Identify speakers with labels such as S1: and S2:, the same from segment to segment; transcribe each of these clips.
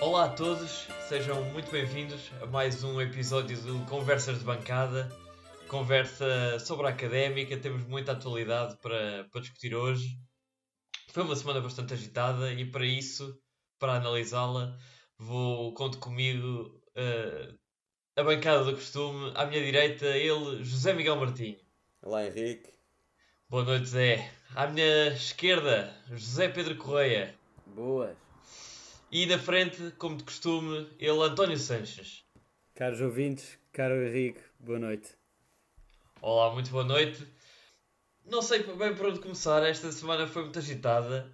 S1: Olá a todos, sejam muito bem-vindos a mais um episódio do Conversas de Bancada. Conversa sobre a académica, temos muita atualidade para, para discutir hoje. Foi uma semana bastante agitada e para isso, para analisá-la, vou conto comigo uh, a bancada do costume. À minha direita, ele, José Miguel Martinho.
S2: Olá Henrique.
S1: Boa noite, Zé. À minha esquerda, José Pedro Correia.
S3: Boas.
S1: E na frente, como de costume, ele, António Sanches.
S3: Caros ouvintes, caro Henrique, boa noite.
S1: Olá, muito boa noite. Não sei bem por onde começar, esta semana foi muito agitada.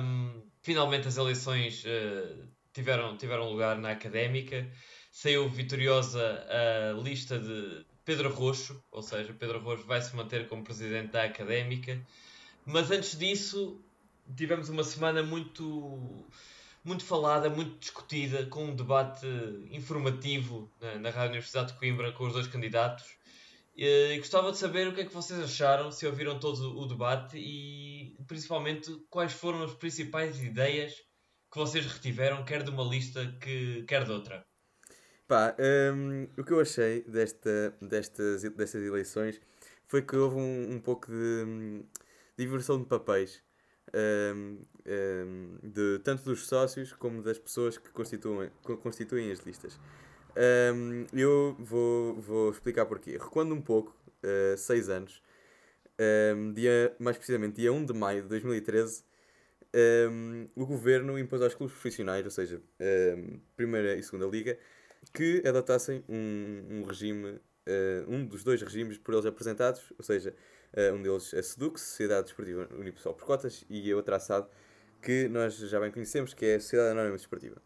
S1: Um, finalmente as eleições uh, tiveram, tiveram lugar na académica. Saiu vitoriosa a lista de Pedro Roxo, ou seja, Pedro Roxo vai se manter como presidente da académica. Mas antes disso, tivemos uma semana muito muito falada, muito discutida, com um debate informativo na, na Rádio Universidade de Coimbra com os dois candidatos. E, gostava de saber o que é que vocês acharam, se ouviram todo o debate e principalmente quais foram as principais ideias que vocês retiveram, quer de uma lista, que, quer de outra.
S2: Pá, um, o que eu achei desta, destas, destas eleições foi que houve um, um pouco de, hum, de inversão de papéis. Um, um, de, tanto dos sócios como das pessoas que constituem, constituem as listas. Um, eu vou, vou explicar porquê. Recuando um pouco, uh, seis anos, dia, mais precisamente dia 1 de maio de 2013, o governo impôs aos clubes profissionais, ou seja, primeira e segunda liga, que adotassem um, um regime, uh, um dos dois regimes por eles apresentados, ou seja, uh, um deles a SEDUC, Sociedade Desportiva Unipessoal por Cotas, e a outra a SAD, que nós já bem conhecemos, que é a Sociedade Anónima Desportiva.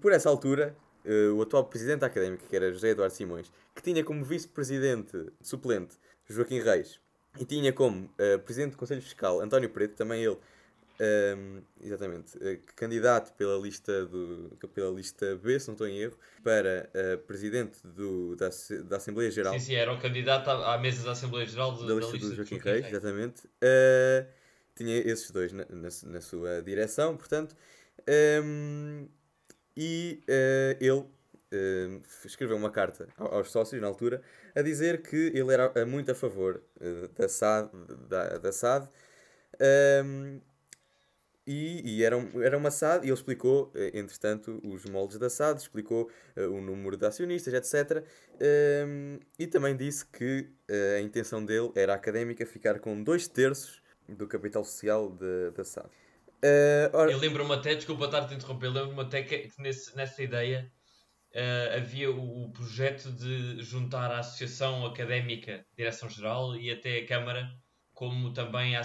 S2: Por essa altura, uh, o atual presidente da Académica, que era José Eduardo Simões, que tinha como vice-presidente suplente Joaquim Reis, e tinha como uh, presidente do Conselho Fiscal António Preto, também ele, um, exatamente, uh, candidato pela lista, do, pela lista B, se não estou em erro, para uh, presidente do, da, da Assembleia Geral.
S1: Sim, sim, era o candidato à, à mesa da Assembleia Geral
S2: do, da, lista da lista do Joaquim, Joaquim Reis, Reis, exatamente. Uh, tinha esses dois na, na, na sua direção, portanto, um, e ele escreveu uma carta aos sócios na altura a dizer que ele era muito a favor da SAD, da, da SAD um, e, e era, um, era uma SAD, e ele explicou, eh, entretanto, os moldes da SAD, explicou uh, o número de acionistas, etc. Um, ehm, e também disse que uh, a intenção dele era académica ficar com dois terços do capital social de, da SAD.
S1: Uh, ora... Eu lembro-me até, desculpa estar-te a interromper, lembro-me até que, nesse, nessa ideia havia o, o, projeto de juntar a Associação Académica Direção-Geral e até a Câmara, como também a,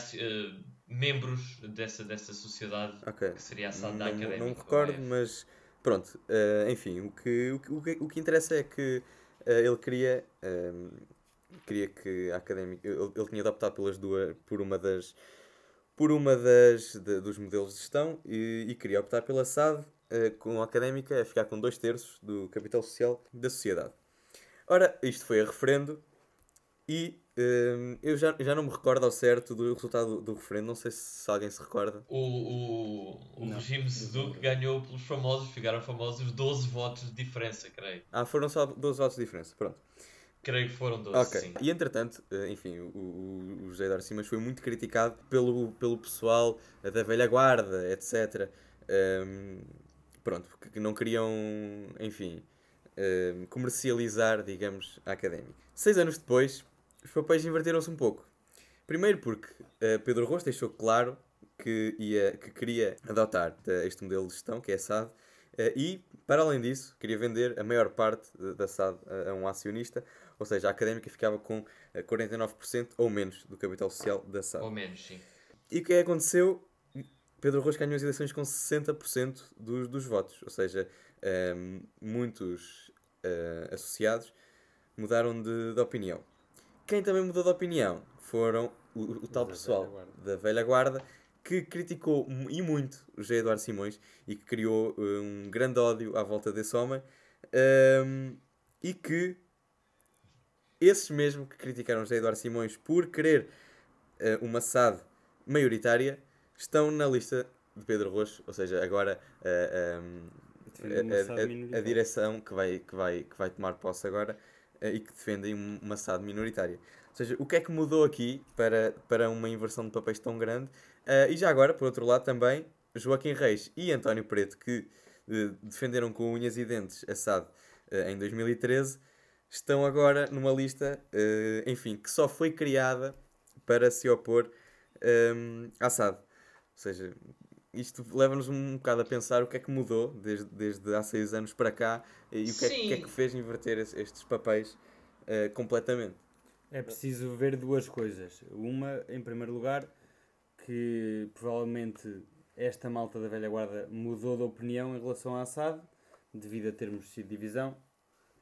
S1: membros dessa, dessa sociedade okay. que seria a SAD da Académica.
S2: Não me recordo, mas pronto, uh, enfim, o que, o, que, o que interessa é que uh, ele queria, um, queria que a Académica, ele, ele tinha optado pelas duas, por uma das por uma das de, dos modelos de gestão e, e queria optar pela SAD uh, com a Académica a ficar com dois terços do capital social da sociedade. Ora, isto foi a referendo e eu já, já não me recordo ao certo do resultado do, referendo, não sei se alguém se recorda.
S1: O, o, o regime Seduc ganhou pelos famosos, ficaram famosos 12 votos de diferença, creio.
S2: Ah, foram só 12 votos de diferença, pronto.
S1: Creio que foram 12,
S2: okay.
S1: sim.
S2: E entretanto, eh, enfim, o, o, o José Simas foi muito criticado pelo, pelo pessoal da velha guarda, etc. Um, pronto, porque não queriam, enfim, um, comercializar, digamos, a académica. Seis anos depois, os papéis inverteram-se um pouco. Primeiro porque uh, Pedro Rosto deixou claro que, ia, que queria adotar este modelo de gestão, que é a SAD, uh, e, para além disso, queria vender a maior parte da SAD a, um acionista, ou seja, a académica ficava com 49% eh, ou menos do capital social da SAD.
S1: Ou menos, sim.
S2: E o que aconteceu? Pedro Rocha ganhou as eleições com 60% dos, dos votos, ou seja, um, muitos uh, associados mudaram de, de opinião. Quem também mudou de opinião foram o, o tal da pessoal velha da velha guarda que criticou e muito o José Eduardo Simões e que criou eh, um grande ódio à volta desse homem um, e que esses mesmo que criticaram o José Eduardo Simões por querer uh, uma SAD maioritária estão na lista de Pedro Roxo, ou seja, agora uh, um,
S3: Defendem uma SAD
S2: a, a, a direção que vai, que, vai, que vai tomar posse agora eh, e que defendem um- uma SAD minoritária. Ou seja, o que é que mudou aqui para, para uma inversão de papéis tão grande? Eh, e já agora, por outro lado, também Joaquim Reis e António Preto, que eh, defenderam com unhas e dentes a SAD eh, em 2013, estão agora numa lista, eh, enfim, que só foi criada para se opor ehm, à SAD. Ou seja, isto leva-nos um bocado a pensar o que é que mudou desde, desde há seis anos para cá e o que é, que- que é que fez inverter es- estes papéis eh, completamente.
S3: É preciso ver duas coisas. Uma, em primeiro lugar, que provavelmente esta malta da velha guarda mudou de opinião em relação à SAD, devido a termos sido divisão.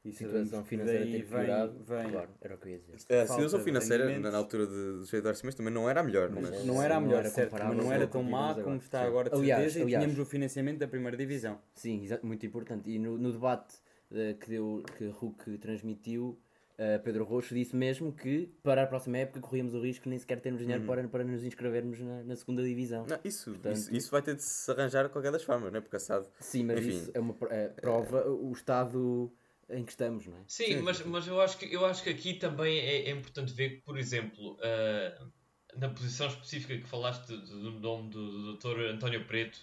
S3: E
S4: situação financeira
S3: daí
S4: ter
S3: vem,
S4: piorado.
S3: vem-
S4: Claro, era o que eu ia dizer.
S2: A
S3: falta
S2: situação
S3: de
S2: financeira, na, altura de, do José Eduardo Simões, também não era a melhor.
S4: Mas
S2: Mas,
S3: Não era a
S4: Não
S3: melhor,
S4: era
S3: certo, mas não era tão má
S4: tivemos
S3: como
S4: agora.
S3: está
S4: Sim.
S3: agora de
S4: Aliás,
S3: certeza
S4: aliás.
S3: e tínhamos o financiamento da primeira divisão.
S4: Sim, muito importante. E no, no debate eh, que, deu, que a RUC transmitiu, eh, Pedro Roxo disse mesmo que para a próxima época corríamos o risco de nem sequer termos dinheiro para, para nos inscrevermos na, na segunda divisão.
S2: Não, isso,
S4: Portanto-
S2: isso, isso vai ter de se arranjar de qualquer das formas, não é? Porque a SAD
S4: Sim, mas
S2: Enfim.
S4: isso é uma é, prova o estado em que estamos, não é?
S1: Sim,
S2: Sim,
S1: mas, mas eu, acho que, eu acho que aqui também é, é importante ver que, por exemplo, ah, na posição específica que falaste do, nome do, do Dr. António Preto,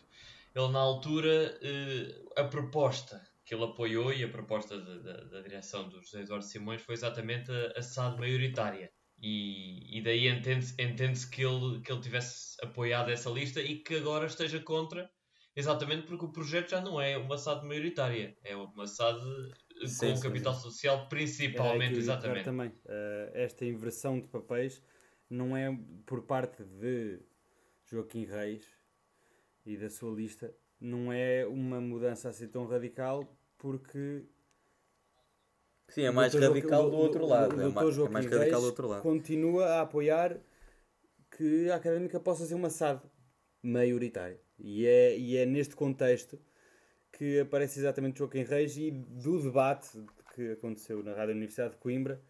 S1: ele na altura, eh, a proposta que ele apoiou e a proposta de- da- da direção do José Eduardo Simões foi exatamente a, a SAD maioritária. E, e daí entende-se entende que, ele, que ele tivesse apoiado essa lista e que agora esteja contra, exatamente porque o projeto já não é uma SAD maioritária, é uma SAD
S2: Sim,
S1: com
S2: sim,
S1: capital social
S3: aí que
S1: principalmente,
S3: tocar
S1: exatamente.
S3: também. Eh, esta inversão de papéis não é por parte de Joaquim Reis e da sua lista, não é uma mudança assim tão radical porque
S2: sim, é
S3: o
S2: mais
S3: Dr. Joaquim-
S2: radical
S3: o-
S2: do outro
S3: o-
S2: lado.
S3: o
S2: É,
S3: Dr.
S2: é
S3: Joaquim
S2: mais radical do
S3: Reis
S2: outro lado.
S3: continua a apoiar que a académica possa ser uma SAD maioritária. E é, e é neste contexto que aparece exatamente Joaquim Reis e do debate que aconteceu na Rádio Universidade de Coimbra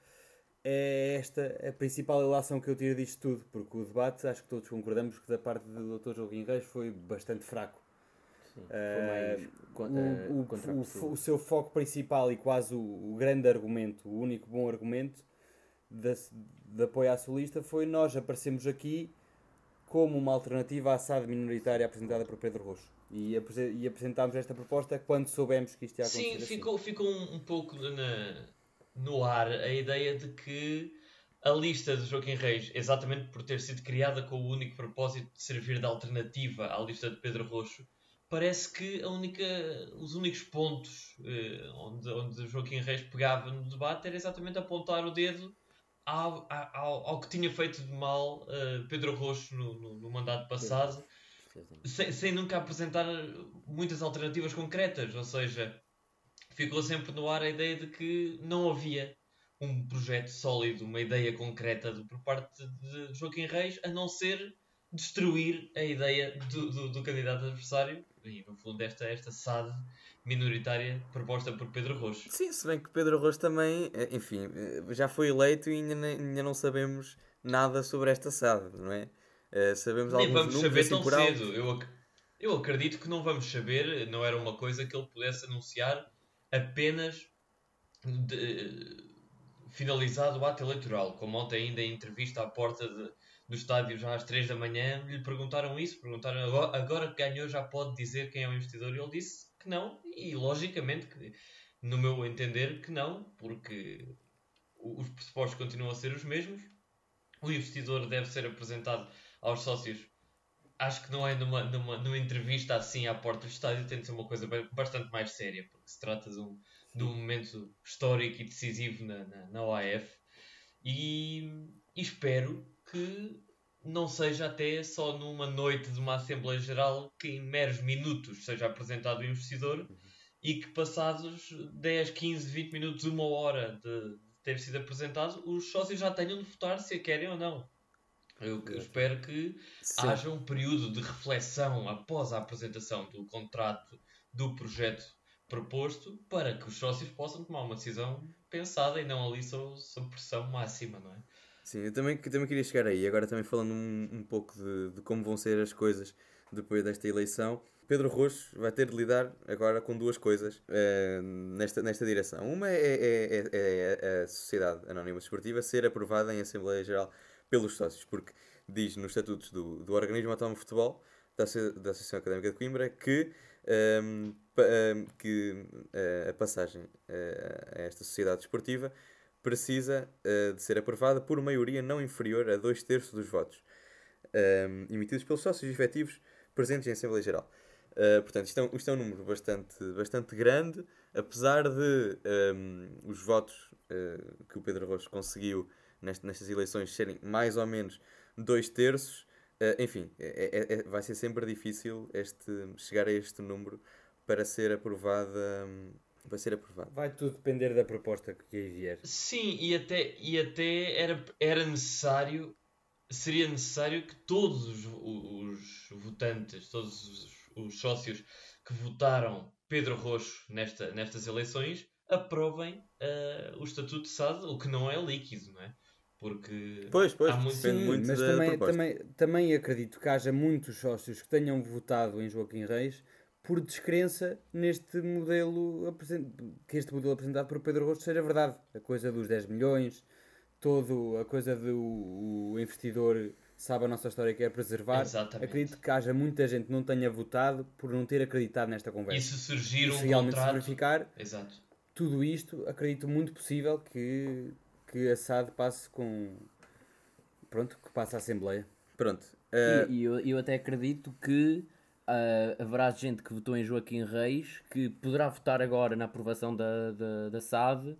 S3: é esta a principal ilação que eu tiro disto tudo, porque o debate, acho que todos concordamos que da parte do Dr. Joaquim Reis foi bastante fraco.
S4: Sim, foi mais con-
S3: O, o- o- o seu foco principal e quase o, grande argumento, o único bom argumento de, de apoio à sua lista foi nós aparecemos aqui como uma alternativa à SAD minoritária apresentada por Pedro Roxo. E, e apresentámos esta proposta quando soubemos que isto ia acontecer.
S1: Sim,
S3: assim.
S1: ficou, ficou um, um pouco na- no ar a ideia de que a lista de Joaquim Reis, exatamente por ter sido criada com o único propósito de servir de alternativa à lista de Pedro Roxo, parece que a única, os únicos pontos eh, onde, onde Joaquim Reis pegava no debate era exatamente apontar o dedo ao, ao, ao que tinha feito de mal eh, Pedro Roxo no, no- no mandato passado sem, sem nunca apresentar muitas alternativas concretas, ou seja, ficou sempre no ar a ideia de que não havia um projeto sólido, uma ideia concreta de- por parte de Joaquim Reis, a não ser destruir a ideia do, do, do candidato adversário e, no fundo, esta, esta SAD minoritária proposta por Pedro Roxo.
S2: Sim, se bem que Pedro Arroz também, eh, enfim, eh, já foi eleito e ainda, ainda não sabemos nada sobre esta SAD, não é? Eh, sabemos
S1: Nem
S2: alguns
S1: vamos saber
S2: assim
S1: tão cedo. Eu, ac- eu acredito que não vamos saber, não era uma coisa que ele pudesse anunciar apenas de- finalizado o ato eleitoral. Como ontem ainda em entrevista à porta de- do estádio já às 3 da manhã, lhe perguntaram isso, perguntaram agora, agora que ganhou já pode dizer quem é o investidor e ele disse que não, e logicamente, que, no meu entender, que não, porque os pressupostos continuam a ser os mesmos, o investidor deve ser apresentado aos sócios. Acho que não é numa, numa, numa entrevista assim à porta do estádio, tem de ser uma coisa ba- bastante mais séria, porque se trata de um, de um momento histórico e decisivo na, na, na OAF. E, e espero que não seja até só numa noite de uma Assembleia Geral que em meros minutos seja apresentado o investidor e que passados 10, 15, 20 minutos, uma hora de ter sido apresentado, os sócios já tenham de votar se a querem ou não. Eu espero que
S2: Sim.
S1: haja um período de reflexão após a apresentação do contrato do projeto proposto para que os sócios possam tomar uma decisão pensada e não ali sob, sob pressão máxima, não é?
S2: Sim, eu também, eu também queria chegar aí. Agora também falando um, um pouco de, de como vão ser as coisas depois desta eleição. Pedro Roxo vai ter de lidar agora com duas coisas eh, nesta, nesta direção. Uma é, é- é- é- é a Sociedade Anónima Desportiva ser aprovada em Assembleia Geral pelos sócios, porque diz nos estatutos do, do Organismo Autónomo de Futebol, da, da Associação Académica de Coimbra, que, ehm, pa- ehm, que eh, a passagem eh, a esta sociedade desportiva precisa eh, de ser aprovada por maioria não inferior a dois terços dos votos ehm, emitidos pelos sócios efetivos presentes em Assembleia Geral. Uh, portanto, isto é, um, isto é um número bastante, bastante grande, apesar de um, os votos uh, que o Pedro Rocha conseguiu nestas eleições serem mais ou menos dois terços. Uh, enfim, é, é- é- vai ser sempre difícil este, chegar a este número para ser aprovada. um, para ser aprovado.
S3: Vai tudo depender da proposta que aí vier.
S1: Sim, e até, e até era, era necessário, seria necessário que todos os, os votantes, todos os, os sócios que votaram Pedro Roxo nesta, nestas eleições aprovem eh, o Estatuto de SAD, o que não é líquido, não é? Porque
S2: Pois, pois,
S1: há muito,
S3: Sim,
S2: muito
S3: mas
S2: da
S3: também, também, também acredito que haja muitos sócios que tenham votado em Joaquim Reis por descrença neste modelo que este modelo apresentado por Pedro Rosto seja verdade. A coisa dos 10 milhões, todo a coisa do o investidor sabe a nossa história e quer preservar.
S1: Exatamente.
S3: Acredito que haja muita gente que não tenha votado por não ter acreditado nesta
S1: E
S3: conversa.
S1: se surgir
S3: E
S1: um
S3: se realmente se
S1: contrato.
S3: verificar,
S1: Exato.
S3: tudo isto, acredito muito possível que, que a SAD passe com. Pronto, que passe à Assembleia.
S2: Pronto. uh,
S4: E, e eu, eu até acredito que ah, haverá gente que votou em Joaquim Reis que poderá votar agora na aprovação da, da, da SAD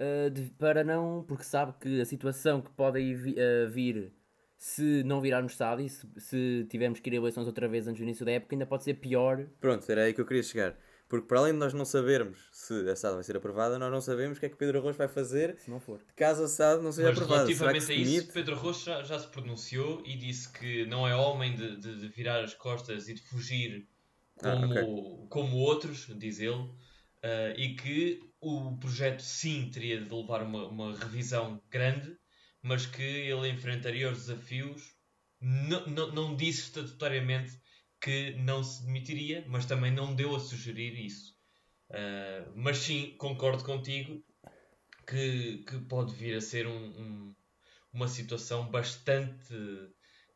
S4: ah, de- para não, porque sabe que a situação que pode aí vi- vir se não virarmos SAD e se, se tivermos que ir a eleições outra vez antes do início da época, ainda pode ser pior.
S2: Pronto, era aí que eu queria chegar. Porque para além de nós não sabermos se a SAD vai ser aprovada, nós não sabemos o que é que Pedro Arroz vai fazer
S4: Se não for.
S2: caso a SAD não seja
S1: Mas
S2: aprovada. Será que
S1: relativamente
S2: se
S1: a isso,
S2: demite?
S1: Pedro Rocha já, já se pronunciou e disse que não é homem de, de- de virar as costas e de fugir
S2: Ah,
S1: como, como outros, diz ele, ah, e que o projeto sim teria de levar uma, uma revisão grande, mas que ele enfrentaria os desafios. Não, não, não disse estatutariamente que não se demitiria, mas também não deu a sugerir isso. Ah, mas sim, concordo contigo que, que pode vir a ser um- um- uma situação bastante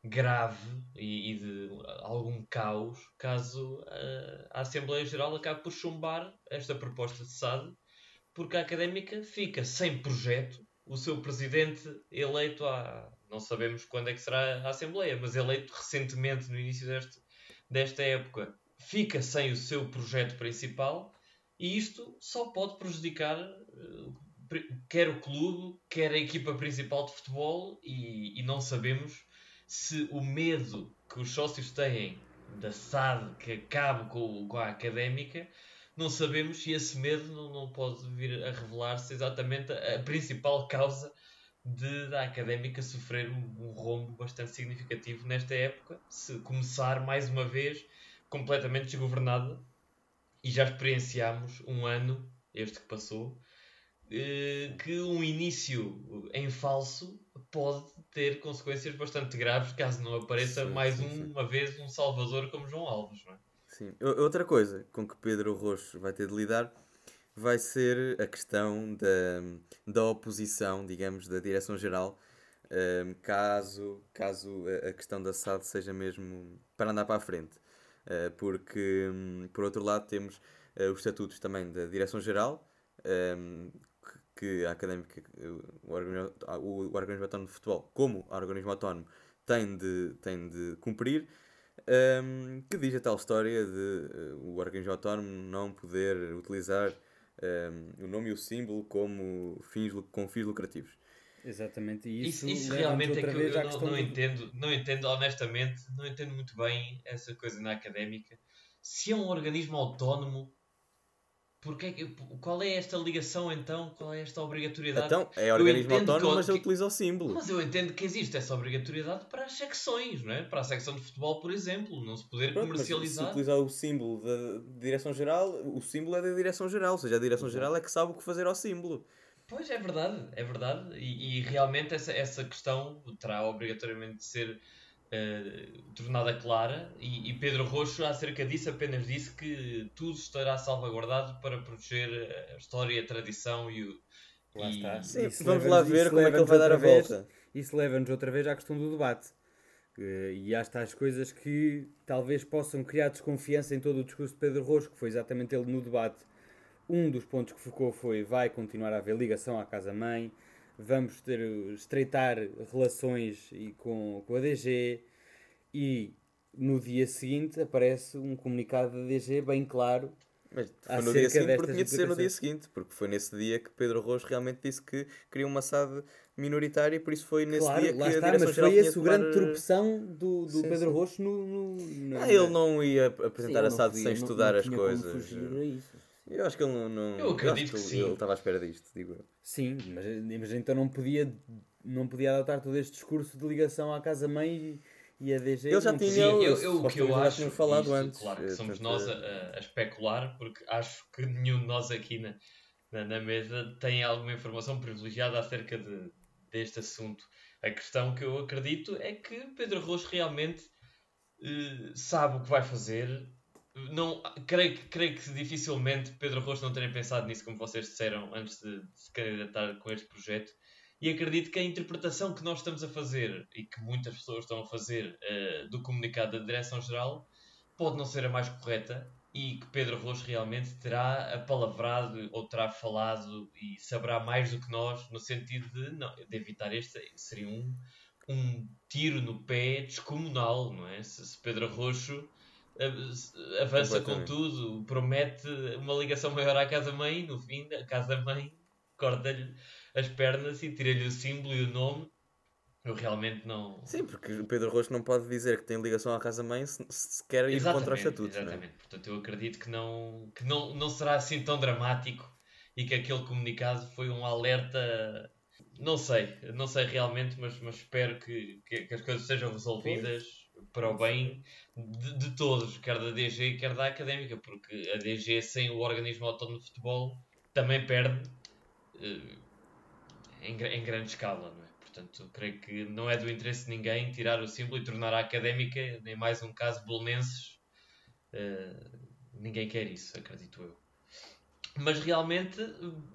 S1: grave e, e de algum caos caso ah, a Assembleia Geral acabe por chumbar esta proposta de SAD, porque a académica fica sem projeto, o seu presidente eleito há. não sabemos quando é que será a Assembleia, mas eleito recentemente no início deste, desta época, fica sem o seu projeto principal e isto só pode prejudicar eh, quer o clube, quer a equipa principal de futebol e, e não sabemos se o medo que os sócios têm da SAD que acabe com, com a académica, não sabemos se esse medo não, não pode vir a revelar-se exatamente a, a principal causa de, da académica sofrer um, um rombo bastante significativo nesta época, se começar mais uma vez completamente desgovernada e já experienciámos um ano, este que passou, eh, que um início em falso pode ter consequências bastante graves caso não apareça
S2: Sim,
S1: mais
S2: sim,
S1: um-
S2: sim.
S1: uma vez um salvador como João Alves. Não é?
S2: Sim. Outra coisa com que Pedro Roxo vai ter de lidar vai ser a questão da, da oposição, digamos, da direção-geral, ehm, caso, caso a- questão da SAD seja mesmo para andar para a frente. Eh, porque, hum, por outro lado, temos eh, os estatutos também da direção-geral, ehm, que- que a Académica, o organismo, o organismo autónomo de futebol, como organismo autónomo, tem de, tem de cumprir, um, que diz a tal história de uh, o organismo autónomo não poder utilizar um, o nome e o símbolo como fins, com fins lucrativos.
S3: Exatamente, e
S1: Isso,
S3: isso,
S1: isso realmente é que eu, eu não, não
S3: do-
S1: entendo, não entendo honestamente, não entendo muito bem essa coisa na académica. Se é um organismo autónomo, porque que- qual é esta ligação então? Qual é esta obrigatoriedade?
S2: Então, é
S1: Eu
S2: organismo autónomo,
S1: que-
S2: mas ele
S1: que-
S2: utiliza o símbolo.
S1: Mas eu entendo que existe essa obrigatoriedade para as secções, não é? Para a secção de futebol, por exemplo, não se poder
S2: Pronto, mas se
S1: comercializar.
S2: utilizar o símbolo da direção-geral, o símbolo é da direção-geral, ou seja, a direção-geral é que sabe o que fazer ao símbolo.
S1: Pois é verdade, é verdade. E, e realmente essa, essa questão terá obrigatoriamente de ser eh, tornada clara e, e Pedro Roxo acerca disso apenas disse que tudo estará salvaguardado para proteger a história, a tradição e o.
S3: Lá
S1: e-
S3: está.
S2: Sim, vamos lá ver como é que ele
S3: leva-nos
S2: vai dar a
S3: outra vez-
S2: volta.
S3: Isso leva-nos outra vez à questão do debate. Eh, E há tais coisas que talvez possam criar desconfiança em todo o discurso de Pedro Rocho, que foi exatamente ele no debate. Um dos pontos que focou foi vai continuar a haver ligação à casa-mãe, vamos ter estreitar relações e com, com a DG e no dia seguinte aparece um comunicado da DG bem claro
S2: Mas foi no dia seguinte porque tinha de ser no dia seguinte, porque foi nesse dia que Pedro Rojo realmente disse que queria uma SAD minoritária e por isso foi nesse
S3: claro,
S2: dia que a
S3: está,
S2: Direção
S3: mas foi esse o grande
S2: tomar, eh,
S3: tropeção do, do
S2: sim,
S3: Pedro
S2: sim.
S3: Rocho no, no, na-
S2: Ah, ele não ia apresentar
S4: Sim,
S2: a SAD sem estudar
S4: não
S2: as coisas. Eu acho que ele não. não
S1: Eu acredito
S2: acho
S1: que sim.
S2: Ele estava à espera disto, digo eu.
S3: Sim, mas, mas então não podia, não podia adotar todo este discurso de ligação à casa-mãe e, e a DG.
S2: Ele já tinha-
S1: eu,
S2: Ele-
S1: eu, o que eu acho,
S2: falado
S1: isto,
S2: antes,
S1: claro que
S2: eh,
S1: somos
S2: portanto,
S1: nós a, a especular, porque acho que nenhum de nós aqui na, na, na mesa tem alguma informação privilegiada acerca de, deste assunto. A questão que eu acredito é que Pedro Rocha realmente eh, sabe o que vai fazer. Não, creio, que- creio que dificilmente Pedro Rocha não tenha pensado nisso, como vocês disseram, antes de, se candidatar com este projeto. E acredito que a interpretação que nós estamos a fazer e que muitas pessoas estão a fazer eh, do comunicado da Direção-Geral pode não ser a mais correta e que Pedro Rocha realmente terá apalavrado ou terá falado e saberá mais do que nós no sentido de, não, de evitar este seria um, um tiro no pé descomunal, não é? Se, se Pedro se- avança com tudo, promete uma ligação maior à casa-mãe no fim a casa-mãe corta-lhe as pernas e tira-lhe o símbolo e o nome. Eu realmente não.
S2: Sim, porque o Pedro Rojo não pode dizer que tem ligação à casa-mãe se, se quer ir contra os estatutos. não é?
S1: Exatamente. Portanto, eu acredito que, não, que não, não será assim tão dramático e que aquele comunicado foi um alerta. Não sei, não sei realmente, mas, mas espero que, que, que as coisas sejam resolvidas para o bem de, de todos, quer da DG, quer da académica, porque a DG sem o organismo autónomo de futebol também perde eh, em, em grande escala, não é? Portanto, creio que não é do interesse de ninguém tirar o símbolo e tornar a académica, nem mais um caso bolonenses. Eh, ninguém quer isso, acredito eu. Mas realmente,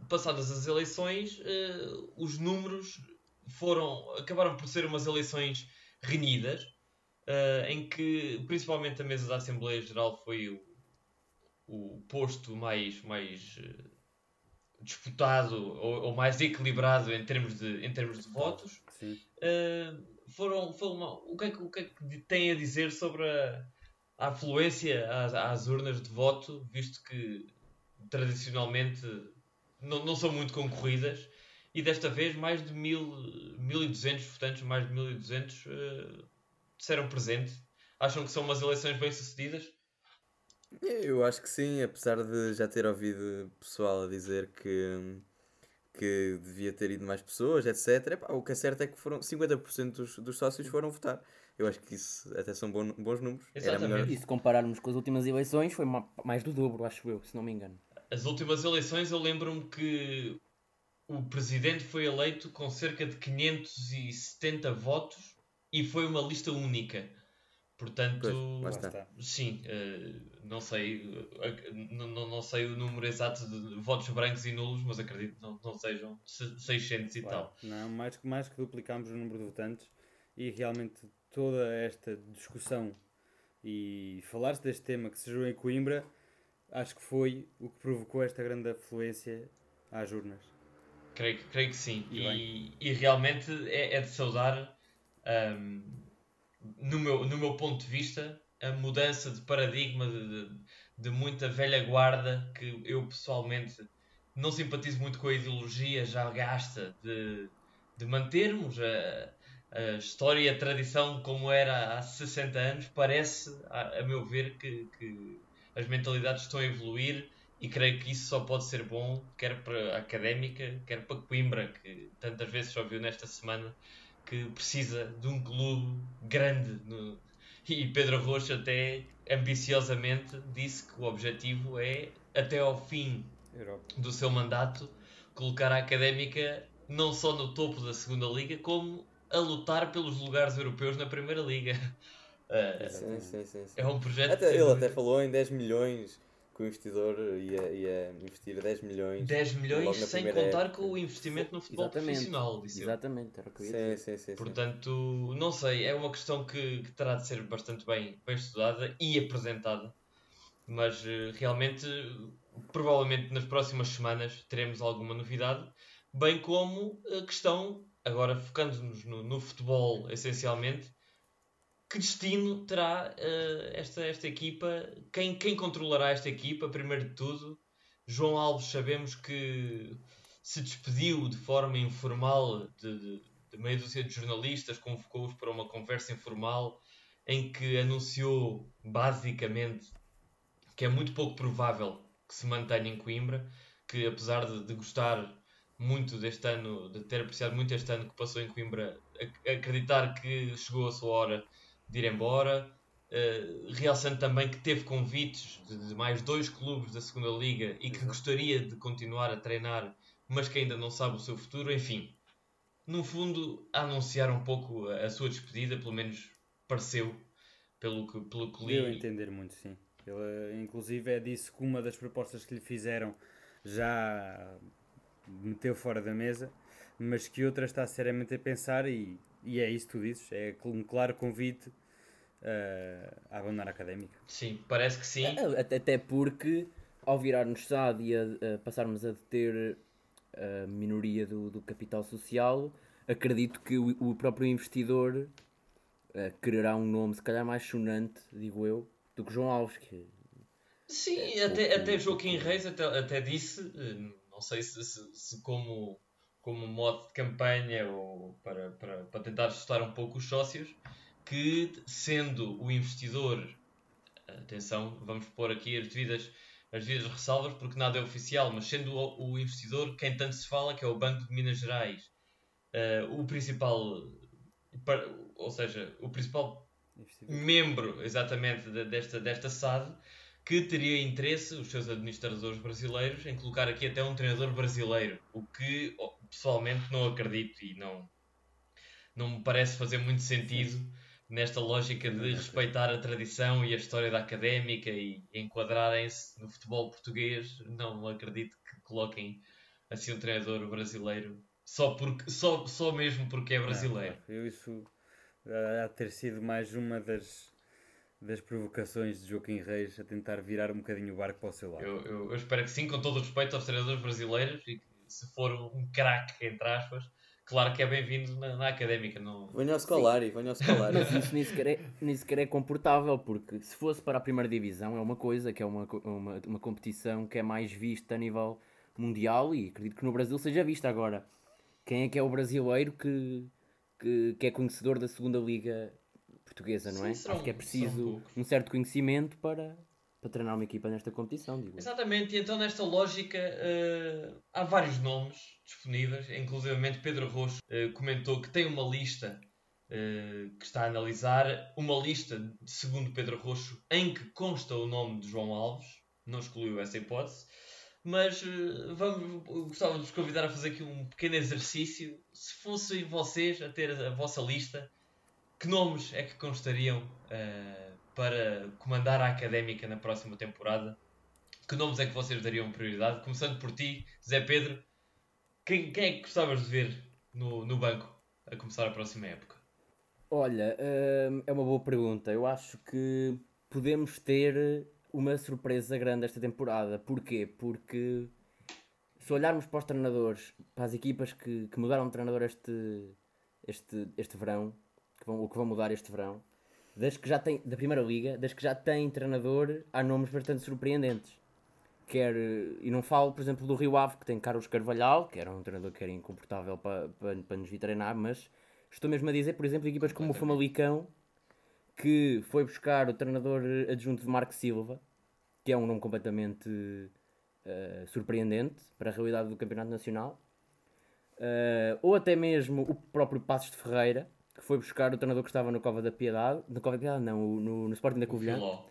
S1: passadas as eleições, eh, os números foram, acabaram por ser umas eleições renhidas, eh, em que principalmente a mesa da Assembleia Geral foi o, o posto mais, mais eh, disputado ou, ou mais equilibrado em termos de, em termos de votos. Uh, foram, foi uma- o, que é que, o que é que tem a dizer sobre a, a afluência às, às urnas de voto, visto que tradicionalmente não, não são muito concorridas e desta vez mais de mil, 1200 votantes, mais de 1200 uh, disseram presente. Acham que são umas eleições bem sucedidas?
S2: Eu acho que sim, apesar de já ter ouvido pessoal a dizer que, que devia ter ido mais pessoas, etc. Epá, o que é certo é que foram 50% dos, dos sócios foram votar. Eu acho que isso até são bom- bons números. Era
S1: Exatamente.
S2: melhor.
S4: E se compararmos com as últimas eleições, foi ma- mais do dobro, acho eu, se não me engano.
S1: As últimas eleições eu lembro-me que o presidente foi eleito com cerca de 570 votos e foi uma lista única. Portanto,
S2: Pois,
S1: sim, eh, não sei, eh, não, não- sei o número exato de votos brancos e nulos, mas acredito que não, não sejam se- 600 e
S3: Claro.
S1: tal.
S3: Não, mais que, mais que duplicámos o número de votantes e realmente toda esta discussão e falar-se deste tema que se gerou em Coimbra, acho que foi o que provocou esta grande afluência às urnas.
S1: Creio, que- creio que sim.
S3: E
S1: E, e realmente é, é de saudar, ahm, no, meu, no meu ponto de vista, a mudança de paradigma de, de, de muita velha guarda que eu pessoalmente não simpatizo muito com a ideologia já gasta de, de mantermos a, a história e a tradição como era há 60 anos. Parece, a, a meu ver, que, que as mentalidades estão a evoluir e creio que isso só pode ser bom, quer para a académica, quer para Coimbra, que tantas vezes só viu nesta semana que precisa de um clube grande. no- E Pedro Rocha até ambiciosamente disse que o objetivo é, até ao fim
S3: Europa.
S1: do seu mandato, colocar a académica não só no topo da segunda liga, como a lutar pelos lugares europeus na Primeira Liga. Uh,
S2: Sim, sim, sim,
S1: é um projeto.
S2: Até- ele até falou em 10 milhões que o investidor ia, ia investir 10 milhões.
S1: 10 milhões sem contar
S2: época.
S1: com o investimento no futebol
S4: Exatamente.
S1: profissional, disse ele.
S4: Exatamente, era o que eu ia
S2: sim, sim. sim.
S1: Portanto, não sei, é uma questão que, que terá de ser bastante bem, bem estudada e apresentada, mas eh, realmente, provavelmente nas próximas semanas teremos alguma novidade, bem como a questão, agora focando-nos no, no futebol essencialmente, que destino terá eh, esta, esta equipa? Quem, quem controlará esta equipa, primeiro de tudo? João Alves sabemos que se despediu de forma informal de, de, de meia dúzia de jornalistas, convocou-os para uma conversa informal em que anunciou basicamente que é muito pouco provável que se mantenha em Coimbra, que apesar de, de gostar muito deste ano, de ter apreciado muito este ano que passou em Coimbra, ac- acreditar que chegou a sua hora de ir embora. Uh, realçando também que teve convites de, de mais dois clubes da segunda liga e que
S3: Exato.
S1: gostaria de continuar a treinar, mas que ainda não sabe o seu futuro. Enfim, no fundo, a anunciar um pouco a, a sua despedida, pelo menos pareceu, pelo que, pelo que
S3: Deu a
S1: li.
S3: entender muito, sim. Ele, inclusive, é disse que uma das propostas que lhe fizeram já meteu fora da mesa, mas que outra está seriamente a pensar, e, e é isso que tu dizes, é um claro convite eh, a abandonar a académica.
S1: Sim, parece que sim.
S4: É, Até, até porque, ao virarmos SAD e a, a passarmos a deter a minoria do, do capital social, acredito que o, o próprio investidor eh, quererá um nome, se calhar mais sonante, digo eu, do que João Alves. Que,
S1: Sim,
S4: É,
S1: até,
S4: pouco-
S1: até Joaquim Reis até, até disse, eh, não sei se, se, se como, como modo de campanha ou para, para, para tentar assustar um pouco os sócios, que sendo o investidor, atenção, vamos pôr aqui as devidas, as devidas ressalvas, porque nada é oficial, mas sendo o, o investidor, quem tanto se fala, que é o Banco de Minas Gerais, eh, o principal, ou seja, o principal membro exatamente de- desta, desta SAD que teria interesse, os seus administradores brasileiros, em colocar aqui até um treinador brasileiro, o que pessoalmente não acredito e não, não me parece fazer muito sentido nesta lógica de respeitar a tradição e a história da académica e enquadrarem-se no futebol português. Não acredito que coloquem assim um treinador brasileiro só, porque, só, só mesmo porque é brasileiro.
S3: Não. Eu isso há de ter sido mais uma das, das provocações de Joaquim Reis a tentar virar um bocadinho o barco para o seu lado.
S1: Eu, eu- eu espero que sim, com todo o respeito aos treinadores brasileiros e que se for um craque, entre aspas, claro que é bem-vindo na, na académica. Não...
S2: Venha ao Scolari, venha ao Scolari.
S4: Mas isso nem sequer, é, nem sequer é comportável, porque se fosse para a primeira divisão é uma coisa, que é uma, uma, uma competição que é mais vista a nível mundial e acredito que no Brasil seja vista agora. Quem é que é o brasileiro que, que, que é conhecedor da segunda liga portuguesa, não
S1: Sim,
S4: é?
S1: serão-
S4: Acho que é preciso um certo conhecimento para, para treinar uma equipa nesta competição, digo.
S1: Exatamente, e então nesta lógica eh, há vários nomes disponíveis, inclusivamente Pedro Rocho eh, comentou que tem uma lista eh, que está a analisar, uma lista, segundo Pedro Rocho, em que consta o nome de João Alves, não excluiu essa hipótese, mas vamos, gostava de vos convidar a fazer aqui um pequeno exercício, se fossem vocês a ter a vossa lista, que nomes é que constariam para comandar a académica na próxima temporada? Que nomes é que vocês dariam prioridade? Começando por ti, Zé Pedro, quem, quem é que gostavas de ver no, no banco a começar a próxima época?
S4: Olha, hum, é uma boa pergunta. Eu acho que podemos ter uma surpresa grande esta temporada. Porquê? Porque se olharmos para os treinadores, para as equipas que, que mudaram de treinador este, este, este verão, que vão, ou que vão mudar este verão, das que já têm, da Primeira Liga, das que já têm treinador, há nomes bastante surpreendentes. Quer, eh, e não falo, por exemplo, do Rio Ave, que tem Carlos Carvalhal, que era um treinador que era incomportável para, para, para nos vir treinar, mas estou mesmo a dizer, por exemplo, equipas como o Famalicão, que foi buscar o treinador adjunto de Marco Silva, que é um nome completamente eh, surpreendente para a realidade do Campeonato Nacional, Eh, ou até mesmo o próprio Passos de Ferreira, foi buscar o treinador que estava no Cova da Piedade, no Cova da Piedade não, no, no Sporting da Covilhã,
S1: Filó,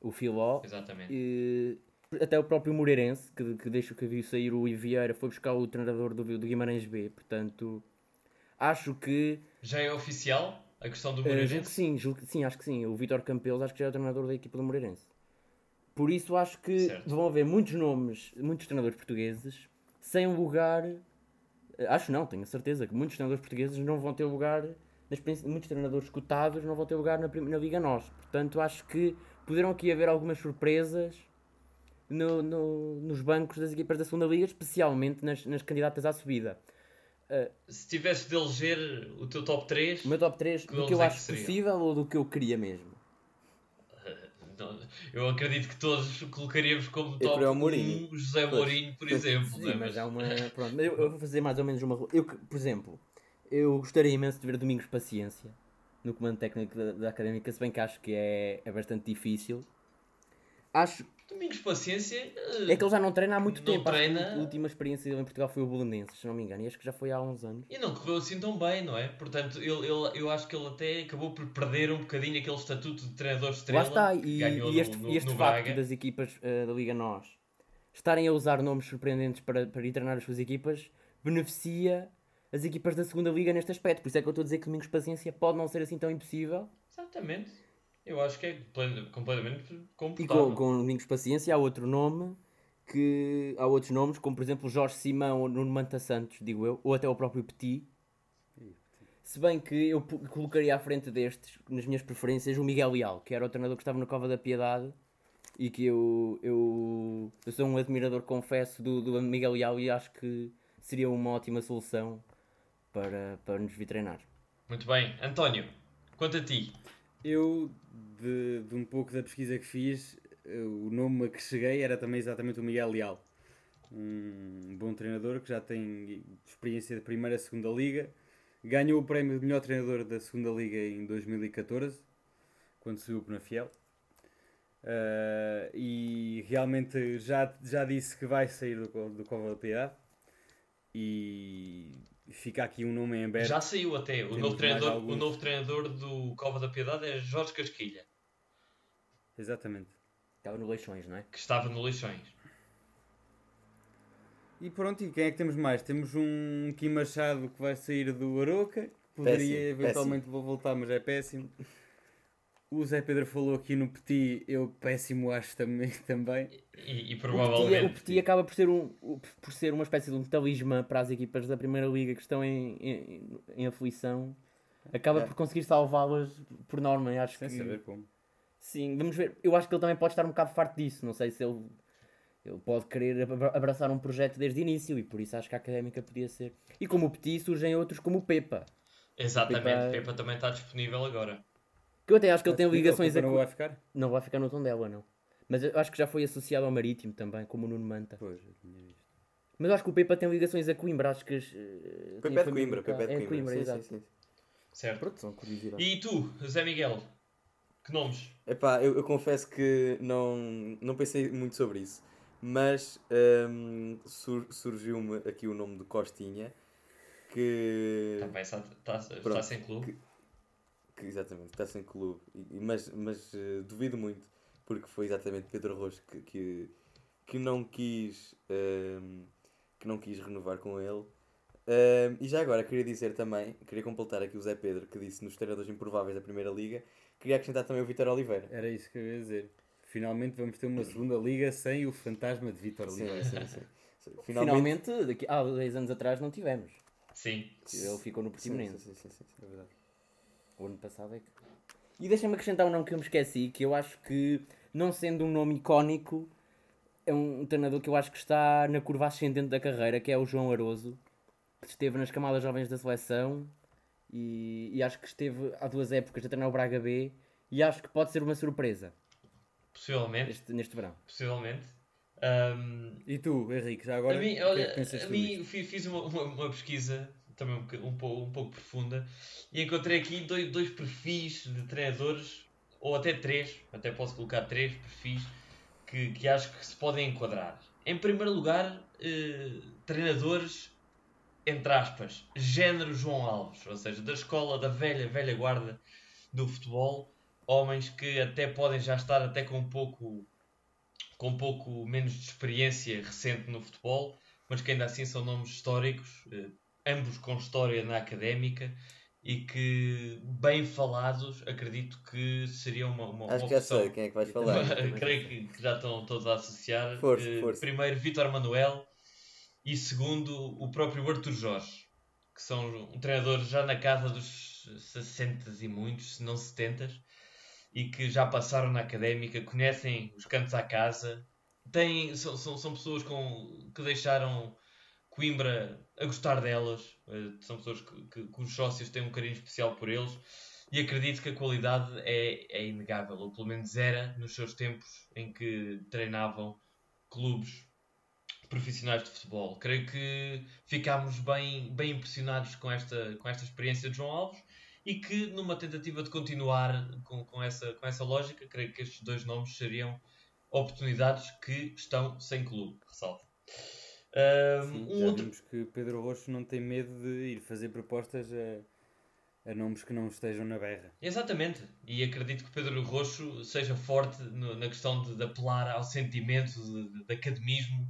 S4: o Filó,
S1: exatamente.
S4: e até o próprio Moreirense, que, que deixa que viu sair o Ivieira, foi buscar o treinador do, do Guimarães B. Portanto, Acho que.
S1: Já é oficial a questão do
S4: eh, julgo que
S1: Moreirense?
S4: sim, julgo sim, acho que sim. O Vítor Campelos acho que já é o treinador da equipa do Moreirense. Por isso acho que
S1: Certo.
S4: vão haver muitos nomes, muitos treinadores portugueses sem lugar. Eh, Acho não, tenho a certeza que muitos treinadores portugueses não vão ter lugar. Muitos treinadores cotados não vão ter lugar na, na Liga Nós. Portanto, acho que poderão aqui haver algumas surpresas no- no- nos bancos das equipas da segunda Liga, especialmente nas, nas candidatas à subida.
S1: Se tivesse de eleger o teu top 3,
S4: O meu top 3 do que eu
S1: é
S4: acho possível ou do que eu queria mesmo?
S1: Não- eu acredito que todos colocaríamos como top
S2: o Mourinho.
S1: 1 José. Mourinho, por exemplo.
S4: Sim,
S1: é?
S4: mas há uma. Pronto, eu, eu vou fazer mais ou menos uma. Eu, por exemplo, eu gostaria imenso de ver Domingos Paciência no comando técnico da, da Académica, se bem que acho que é, é bastante difícil. Acho
S1: Domingos Paciência. eh,
S4: é que ele já não treina há muito tempo.
S1: Treina.
S4: a última experiência dele em Portugal foi o Bolonenses, se não me engano, e acho que já foi há uns anos.
S1: E não correu assim tão bem, não é? Portanto, ele, ele- eu acho que ele até acabou por perder um bocadinho aquele estatuto de treinador estrela.
S4: Lá está, e, e
S1: no-
S4: este,
S1: no,
S4: e este
S1: no
S4: facto
S1: Braga.
S4: das equipas eh, da Liga Nós estarem a usar nomes surpreendentes para, para ir treinar as suas equipas beneficia as equipas da segunda Liga neste aspecto. Por isso é que eu estou a dizer que Domingos Paciência pode não ser assim tão impossível.
S1: Exatamente. Eu acho que é completamente
S4: E
S1: comportável.
S4: com, com Domingos Paciência há outro nome que há outros nomes, como por exemplo Jorge Simão ou Nuno Manta Santos, digo eu, ou até o próprio Petit. Se bem que eu colocaria à frente destes, nas minhas preferências, o Miguel Leal, que era o treinador que estava na Cova da Piedade e que eu, eu, eu sou um admirador, confesso, do, do Miguel Leal e acho que seria uma ótima solução para, para nos vir treinar.
S1: Muito bem. António, quanto a ti?
S3: Eu, de, de um pouco da pesquisa que fiz, eh, o nome a que cheguei era também exatamente o Miguel Leal. Um bom treinador que já tem experiência de primeira e segunda liga. Ganhou o prémio de melhor treinador da segunda liga em 2014, quando subiu na Fiel. Eh, e realmente já, já disse que vai sair do, do Cova da Piedade. E fica aqui um nome em aberto.
S1: Já saiu até. O novo, treinador, o novo treinador do Cova da Piedade é Jorge Casquilha,
S3: Exatamente.
S4: Estava no Leixões, não é?
S1: que estava no Leixões.
S3: E pronto, e quem é que temos mais? Temos um Kim Machado que vai sair do Aroca, que poderia
S2: Péssimo,
S3: eventualmente voltar, mas é péssimo. O Zé Pedro falou aqui no Petit, eu péssimo acho também. também.
S1: E, e
S4: O Petit,
S1: provavelmente.
S4: o Petit acaba por ser, um, o- por ser uma espécie de um talismã para as equipas da Primeira Liga que estão em, em, em aflição. Acaba
S2: É.
S4: por conseguir salvá-las por norma. Acho
S3: Sem
S4: que,
S3: saber como.
S4: Sim, vamos ver. Eu acho que ele também pode estar um bocado farto disso. Não sei se ele, ele pode querer abra- abraçar um projeto desde o início e por isso acho que a académica podia ser. E como o Petit, surgem outros como o Pepa.
S1: Exatamente,
S4: Pepa-
S1: Pepa também está disponível agora.
S4: Que eu até acho que ele tem ligações
S3: ele
S4: a.
S3: não vai ficar?
S4: Não vai ficar no Tondela, não. Mas eu acho que já foi associado ao Marítimo também, como o Nuno Manta.
S3: Pois, eu tinha visto.
S4: Mas eu acho que o Pepa tem ligações a Coimbra, acho que. eh,
S2: Pepe
S4: tinha
S2: é de Coimbra,
S4: cá.
S2: Pepe é de
S4: É
S2: Coimbra. sim,
S4: exato.
S2: sim, sim.
S1: Certo.
S4: Pronto, são curiosidades.
S1: E tu, Zé Miguel? Que nomes?
S2: Epá, eu, eu confesso que não, não pensei muito sobre isso, mas hum, sur- surgiu-me aqui o nome do Costinha, que,
S1: Também está, está, está sem clube.
S2: Que exatamente está sem clube, e- mas, mas eh, duvido muito, porque foi exatamente Pedro Rocha que, que, que não quis hum, que não quis renovar com ele. Hum, e já agora queria dizer também, queria completar aqui o Zé Pedro que disse nos treinadores improváveis da Primeira Liga, queria acrescentar também o Vitor Oliveira.
S3: Era isso que eu ia dizer. Finalmente vamos ter uma segunda liga sem o fantasma de Vitor
S2: Sim,
S3: Oliveira.
S2: sim, sim.
S4: Finalmente, daqui, há 10 anos atrás não tivemos.
S1: Sim.
S4: Ele ficou no
S2: Sim,
S4: Portimonense.
S2: sim, sim, sim, sim.
S3: É verdade.
S4: O ano passado é que. E deixa-me acrescentar um nome que eu me esqueci, que eu acho que, não sendo um nome icónico, é um treinador que eu acho que está na curva ascendente da carreira, que é o João Aroso, que esteve nas camadas jovens da seleção e, e acho que esteve há duas épocas a treinar o Braga B e acho que pode ser uma surpresa
S1: Possivelmente.
S4: este, neste verão.
S1: Possivelmente. Ahm,
S3: E tu, Henrique, já agora?
S1: a mim,
S3: é
S1: olha, a mim fiz uma, uma, uma pesquisa também um, um, pouco, um pouco profunda e encontrei aqui dois, dois perfis de treinadores, ou até três, até posso colocar três perfis que, que acho que se podem enquadrar. Em primeiro lugar, eh, treinadores, entre aspas, género João Alves, ou seja, da escola da velha, velha guarda do futebol, homens que até podem já estar até com um pouco com um pouco menos de experiência recente no futebol, mas que ainda assim são nomes históricos, eh, ambos com história na académica e que, bem falados, acredito que seria uma, uma,
S2: Acho que já sei quem é que vais falar.
S1: Creio que, que já estão todos a associar.
S2: Força,
S1: Eh,
S2: força.
S1: Primeiro, Vítor Manuel e segundo, o próprio Arthur Jorge, que são um treinador já na casa dos 60 e muitos, se não 70, e que já passaram na académica, conhecem os cantos à casa, têm, são, são, são pessoas com, que deixaram Coimbra a gostar delas, eh, são pessoas que, que, os sócios têm um carinho especial por eles e acredito que a qualidade é, é inegável, ou pelo menos era nos seus tempos em que treinavam clubes profissionais de futebol. Creio que ficámos bem, bem impressionados com esta, com esta experiência de João Alves e que numa tentativa de continuar com, com, essa, com essa lógica, creio que estes dois nomes seriam oportunidades que estão sem clube, ressalto. Um,
S3: Sim,
S1: um
S3: já
S1: outro-
S3: vimos que Pedro Rocho não tem medo de ir fazer propostas a, a nomes que não estejam na berra.
S1: Exatamente, e acredito que Pedro Roxo seja forte no- na questão de, de apelar ao sentimento de, de- de academismo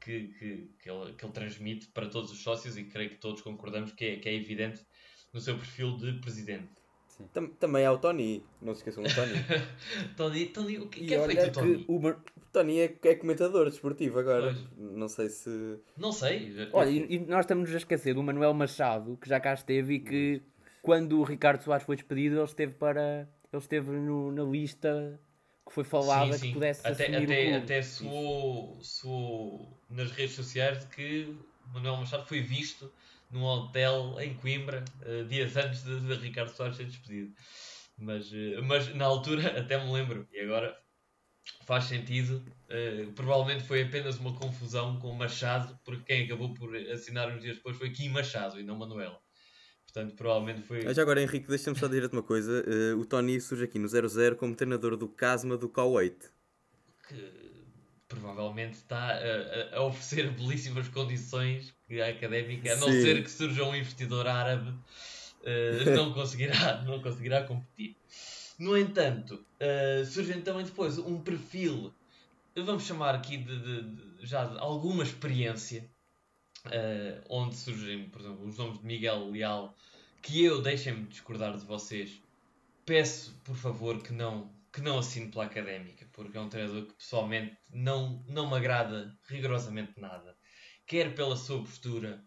S1: que, que, que, ele, que ele transmite para todos os sócios e creio que todos concordamos que é, que é evidente no seu perfil de presidente.
S2: Tam- também há o Tony, não se esqueçam do Tony.
S1: Tony, Tony, o que,
S3: E
S1: que é
S3: olha
S1: feito o Tony?
S3: o Mar-
S2: O Tony é, é comentador desportivo agora.
S1: Pois.
S2: Não sei se.
S1: Não sei.
S4: Olha, e, e nós estamos a esquecer do Manuel Machado, que já cá esteve e que quando o Ricardo Soares foi despedido, ele esteve, para, ele esteve no- na lista que foi falada
S1: Sim, sim.
S4: que pudesse
S1: até,
S4: assumir
S1: até,
S4: o clube.
S1: até soou, soou nas redes sociais de que Manuel Machado foi visto num hotel em Coimbra eh, dias antes de, de Ricardo Soares ser despedido. Mas, eh, mas na altura até me lembro, e agora faz sentido. eh, provavelmente foi apenas uma confusão com Machado, porque quem acabou por assinar uns dias depois foi Kim Machado e não Manuel. Portanto, provavelmente foi.
S2: Ah, Já agora, Henrique, deixa-me só dizer-te uma coisa. Eh, o Tony surge aqui no 00 como treinador do Casma do Kuwait.
S1: que provavelmente está a, a- oferecer belíssimas condições que a académica, a não
S2: Sim.
S1: ser que surja um investidor árabe, eh, não, conseguirá, não conseguirá competir. No entanto, eh, surge também depois um perfil, vamos chamar aqui de, de- de- já de alguma experiência, eh, onde surgem, por exemplo, os nomes de Miguel Leal, que eu, deixem-me discordar de vocês, peço, por favor, que não, que não assine pela académica, porque é um treinador que pessoalmente não, não me agrada rigorosamente nada. Quer pela sua postura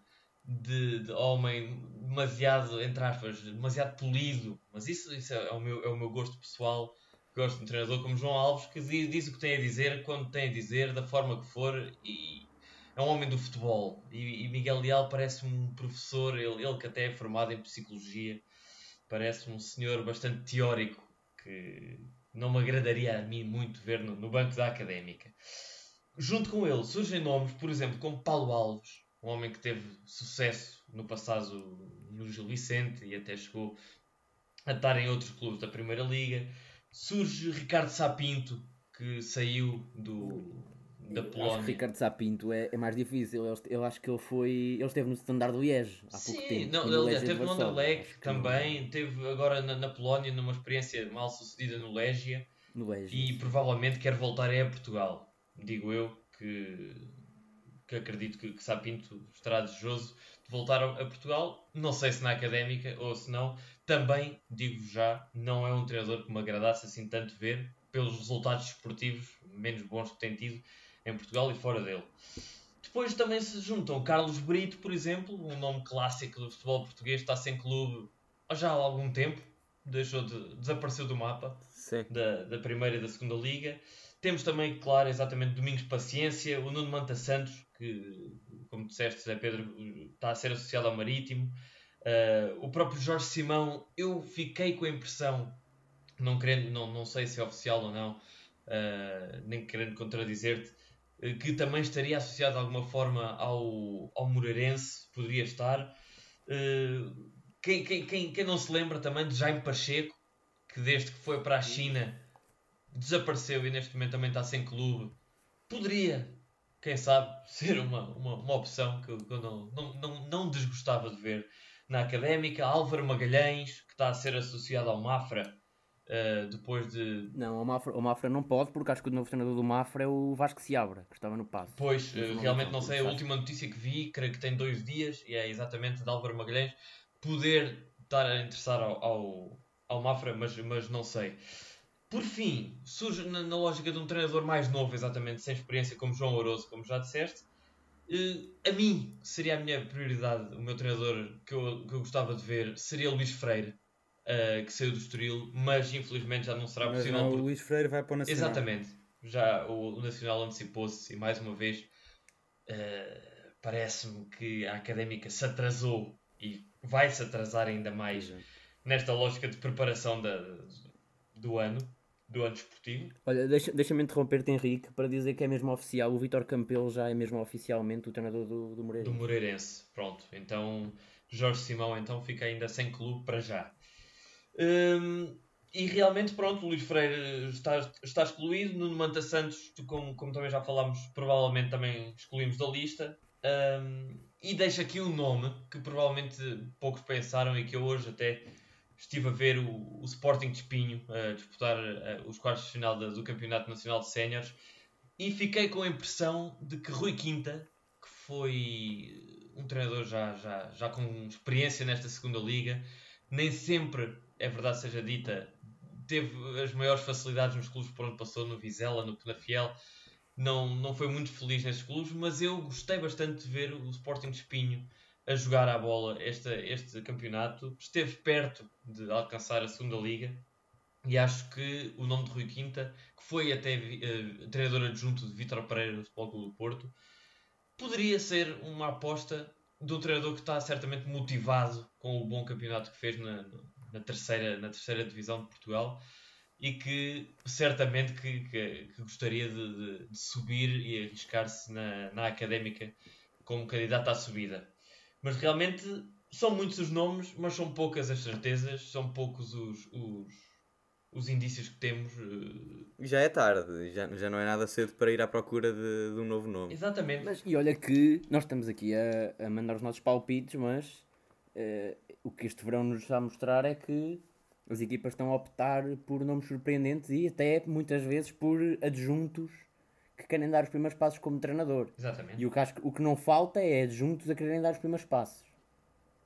S1: de, de homem demasiado, entre aspas, demasiado polido, mas isso, isso é, o meu, é o meu gosto pessoal. Gosto de um treinador como João Alves que diz, diz o que tem a dizer, quando tem a dizer, da forma que for, e é um homem do futebol. E, e Miguel Leal parece um professor, ele, ele que até é formado em psicologia, parece um senhor bastante teórico que não me agradaria a mim muito ver no, no banco da académica. Junto com ele surgem nomes, por exemplo, como Paulo Alves, um homem que teve sucesso no passado no Gil Vicente e até chegou a estar em outros clubes da Primeira Liga. Surge Ricardo Sapinto, que saiu do, da
S4: Acho que
S1: Polónia.
S4: Ricardo Sapinto é, é mais difícil. Eu, eu acho que ele foi. Ele esteve no Standard Liège há pouco
S1: Sim,
S4: tempo.
S1: não,
S4: e no
S1: aliás,
S4: Legia de
S1: teve no. Anderlecht
S4: que
S1: também, teve agora na, na Polónia numa experiência mal sucedida no Legia
S4: No Legia.
S1: e provavelmente quer voltar é a Portugal. Digo eu que, que acredito que, que Sapinto estará desejoso de voltar a, a Portugal. Não sei se na académica ou se não. Também, digo já, não é um treinador que me agradasse assim tanto ver pelos resultados esportivos menos bons que tem tido em Portugal e fora dele. Depois também se juntam Carlos Brito, por exemplo, um nome clássico do futebol português, está sem clube já há algum tempo, deixou de desapareceu do mapa da, da primeira e da segunda liga. Temos também, claro, exatamente Domingos Paciência, o Nuno Manta Santos, que, como disseste, Zé Pedro, está a ser associado ao Marítimo. Uh, o próprio Jorge Simão, eu fiquei com a impressão, não, querendo, não, não sei se é oficial ou não, uh, nem querendo contradizer-te, que também estaria associado de alguma forma ao, ao Moreirense, poderia estar. Uh, quem, quem, quem, não se lembra também de Jaime Pacheco, que desde que foi para a China desapareceu e neste momento também está sem clube, poderia, quem sabe, ser uma, uma, uma opção que eu não, não, não, não desgostava de ver na académica. Álvaro Magalhães, que está a ser associado ao Mafra, uh, depois de.
S4: Não, o Mafra, o Mafra não pode, porque acho que o novo treinador do Mafra é o Vasco Seabra, que estava no passo.
S1: Pois, uh, realmente
S4: não-
S1: sei, a última notícia que vi, creio que tem dois dias, e é exatamente de Álvaro Magalhães, poder estar a interessar ao, ao, ao Mafra, mas, mas não sei. Por fim, surge na, na lógica de um treinador mais novo, exatamente, sem experiência, como João Louroso, como já disseste. Eh, a mim, seria a minha prioridade, o meu treinador que eu, que eu gostava de ver seria Luís Freire, eh, que saiu do Estoril, mas infelizmente já não será
S3: Mas
S1: possível.
S3: não, o Luís Freire vai para o Nacional.
S1: Exatamente. Já o, o Nacional antecipou-se e mais uma vez eh, parece-me que a académica se atrasou e vai se atrasar ainda mais nesta lógica de preparação da, do ano, do ano esportivo.
S4: Olha, deixa- deixa-me interromper-te, Henrique, para dizer que é mesmo oficial. O Vitor Campelo já é mesmo oficialmente o treinador do, do Moreira.
S1: do Moreirense. Pronto, então Jorge Simão então fica ainda sem clube para já. Hum, e realmente, pronto, o Luís Freire está, está excluído. Nuno Manta Santos, como, como também já falámos, provavelmente também excluímos da lista. Hum, e deixo aqui um nome que provavelmente poucos pensaram e que eu hoje até estive a ver o, o Sporting de Espinho a disputar eh, os quartos de final da- do Campeonato Nacional de Séniores e fiquei com a impressão de que Rui Quinta, que foi um treinador já, já, já com experiência nesta segunda liga, nem sempre, é verdade seja dita, teve as maiores facilidades nos clubes por onde passou, no Vizela, no Penafiel, não, não foi muito feliz nestes clubes, mas eu gostei bastante de ver o Sporting de Espinho a jogar à bola este, este campeonato, esteve perto de alcançar a segunda liga, e acho que o nome de Rui Quinta, que foi até eh, treinador adjunto de Vítor Pereira no Futebol Clube do Porto, poderia ser uma aposta de um treinador que está certamente motivado com o bom campeonato que fez na, na, terceira, na terceira divisão de Portugal e que certamente que, que, que gostaria de, de- de subir e arriscar-se na, na académica como candidato à subida. Mas realmente são muitos os nomes, mas são poucas as certezas, são poucos os, os, os indícios que temos. eh,
S2: Já é tarde, já, já não é nada cedo para ir à procura de, de um novo nome.
S1: Exatamente.
S4: Mas, e olha que nós estamos aqui a, a mandar os nossos palpites, mas eh, o que este verão nos está a mostrar é que as equipas estão a optar por nomes surpreendentes e até muitas vezes por adjuntos que querem dar os primeiros passos como treinador.
S1: Exatamente.
S4: E o que, acho, o que não falta é adjuntos a quererem dar os primeiros passos.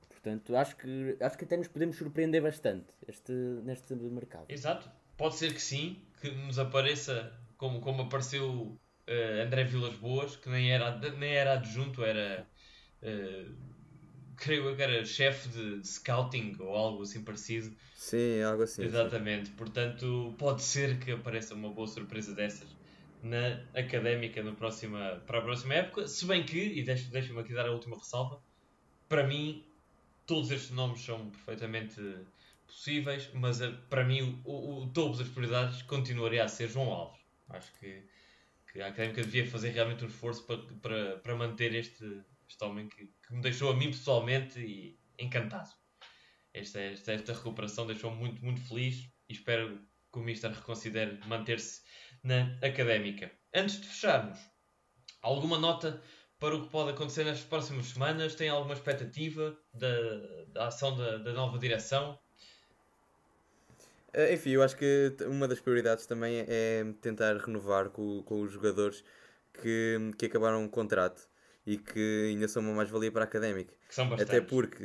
S4: Portanto, acho que, acho que até nos podemos surpreender bastante este, neste mercado.
S1: Exato. Pode ser que sim, que nos apareça como, como apareceu eh, André Vilas Boas, que nem era, nem era adjunto, era. eh, creio eu que era chefe de, de scouting ou algo assim parecido.
S2: Sim, algo assim. sim.
S1: Exatamente. Portanto, pode ser que apareça uma boa surpresa dessas na académica na próxima, para a próxima época. Se bem que, e deixa- deixa-me aqui dar a última ressalva, para mim, todos estes nomes são perfeitamente possíveis, mas eh, para mim, o, o, o topo das prioridades continuaria a ser João Alves. Acho que, que a académica devia fazer realmente um esforço para, para, para manter este, este homem que, que me deixou a mim pessoalmente encantado. Esta, esta, esta recuperação deixou-me muito, muito feliz e espero que o Mister reconsidere manter-se na académica. Antes de fecharmos, alguma nota para o que pode acontecer nas próximas semanas? Tem alguma expectativa da, da ação da, da nova direção?
S2: Eh, Enfim, eu acho que uma das prioridades também é tentar renovar com, com os jogadores que, que acabaram o contrato e que ainda são uma mais-valia para a académica.
S1: Que são bastantes.
S2: Até porque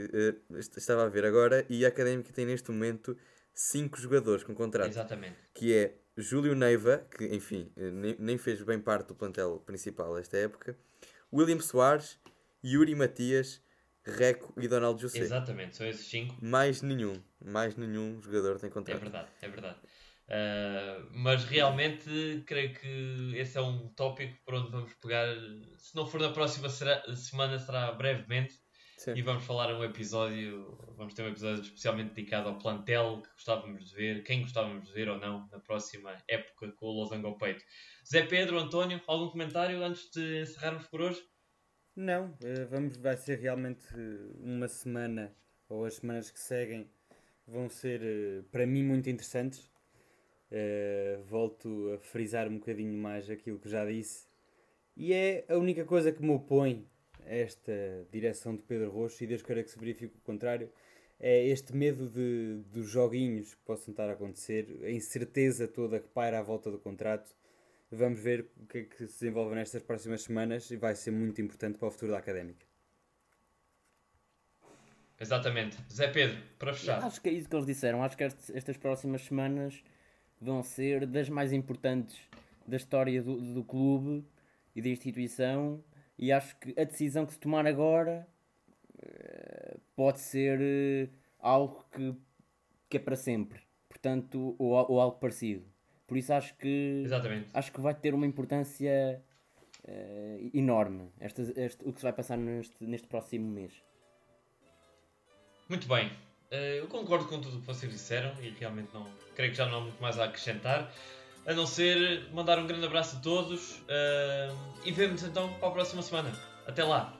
S2: est- estava a ver agora e a académica tem neste momento cinco jogadores com contrato.
S1: Exatamente.
S2: que é Júlio Neiva, que enfim, eh, nem, nem fez bem parte do plantel principal esta época, William Soares, Yuri Matias, Reco e Donaldo José.
S1: Exatamente, são esses cinco.
S2: Mais nenhum, mais nenhum jogador tem
S1: É
S2: contrato.
S1: verdade, é verdade. Ah, mas realmente creio que esse é um tópico por onde vamos pegar. Se não for na próxima será- semana, será brevemente.
S2: Sim.
S1: E vamos falar um episódio, vamos ter um episódio especialmente dedicado ao plantel que gostávamos de ver, quem gostávamos de ver ou não na próxima época com o Losango ao peito. Zé Pedro, António, algum comentário antes de encerrarmos por hoje?
S3: Não, eh, vamos, vai ser realmente uma semana, ou as semanas que seguem, vão ser eh, para mim muito interessantes. Eh, volto a frisar um bocadinho mais aquilo que já disse. E é a única coisa que me opõe a esta direção de Pedro Rocha, e Deus queira que se verifique o contrário, é este medo de, dos joguinhos que possam estar a acontecer, a incerteza toda que paira à volta do contrato. Vamos ver o que é que se desenvolve nestas próximas semanas e vai ser muito importante para o futuro da académica.
S1: Exatamente. Zé Pedro, para fechar.
S4: Acho que é isso que eles disseram. Acho que estas próximas semanas vão ser das mais importantes da história do, do clube e da instituição. E acho que a decisão que se tomar agora eh, pode ser eh, algo que, que é para sempre. Portanto, ou, ou algo parecido. Por isso acho que
S1: Exatamente.
S4: acho que vai ter uma importância eh, enorme este, este- o que se vai passar neste, neste próximo mês.
S1: Muito bem. Eh, Eu concordo com tudo o que vocês disseram e realmente não creio que já não há muito mais a acrescentar. A não ser mandar um grande abraço a todos eh, e vemos então para a próxima semana. Até lá!